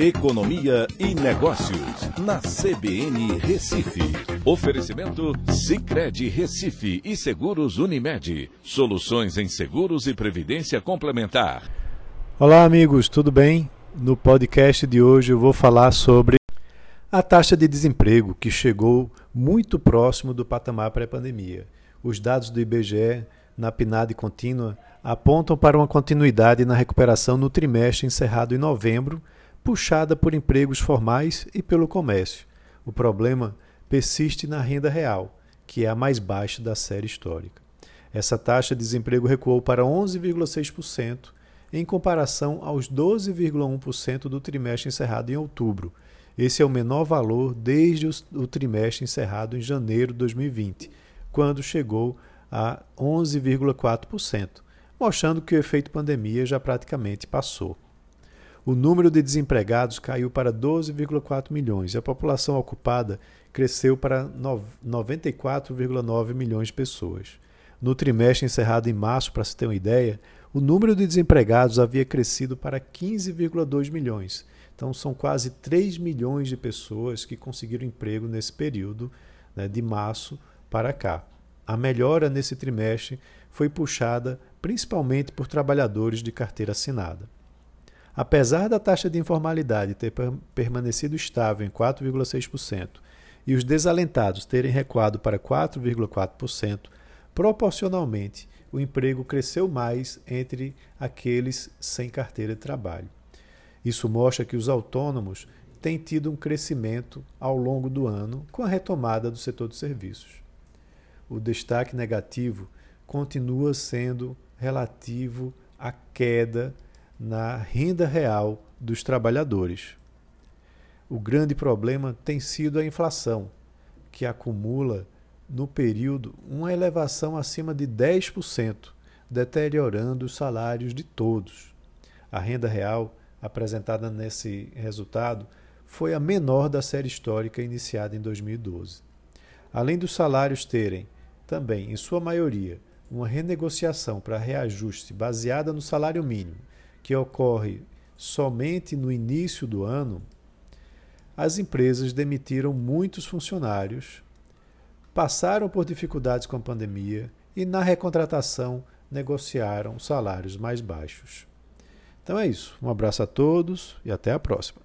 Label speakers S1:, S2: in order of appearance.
S1: Economia e Negócios, na CBN Recife. Oferecimento Cicred Recife e Seguros Unimed. Soluções em seguros e previdência complementar.
S2: Olá, amigos, tudo bem? No podcast de hoje eu vou falar sobre a taxa de desemprego, que chegou muito próximo do patamar pré-pandemia. Os dados do IBGE na PNAD contínua apontam para uma continuidade na recuperação no trimestre encerrado em novembro puxada por empregos formais e pelo comércio. O problema persiste na renda real, que é a mais baixa da série histórica. Essa taxa de desemprego recuou para 11,6% em comparação aos 12,1% do trimestre encerrado em outubro. Esse é o menor valor desde o trimestre encerrado em janeiro de 2020, quando chegou a 11,4%, mostrando que o efeito pandemia já praticamente passou o número de desempregados caiu para 12,4 milhões e a população ocupada cresceu para 94,9 milhões de pessoas. No trimestre encerrado em março, para se ter uma ideia, o número de desempregados havia crescido para 15,2 milhões. Então, são quase 3 milhões de pessoas que conseguiram emprego nesse período, né, de março para cá. A melhora nesse trimestre foi puxada principalmente por trabalhadores de carteira assinada. Apesar da taxa de informalidade ter permanecido estável em 4,6% e os desalentados terem recuado para 4,4%, proporcionalmente o emprego cresceu mais entre aqueles sem carteira de trabalho. Isso mostra que os autônomos têm tido um crescimento ao longo do ano com a retomada do setor de serviços. O destaque negativo continua sendo relativo à queda na renda real dos trabalhadores. O grande problema tem sido a inflação, que acumula no período uma elevação acima de 10%, deteriorando os salários de todos. A renda real apresentada nesse resultado foi a menor da série histórica iniciada em 2012. Além dos salários terem, também, em sua maioria, uma renegociação para reajuste baseada no salário mínimo que ocorre somente no início do ano, as empresas demitiram muitos funcionários, passaram por dificuldades com a pandemia e, na recontratação, negociaram salários mais baixos. Então é isso. Um abraço a todos e até a próxima.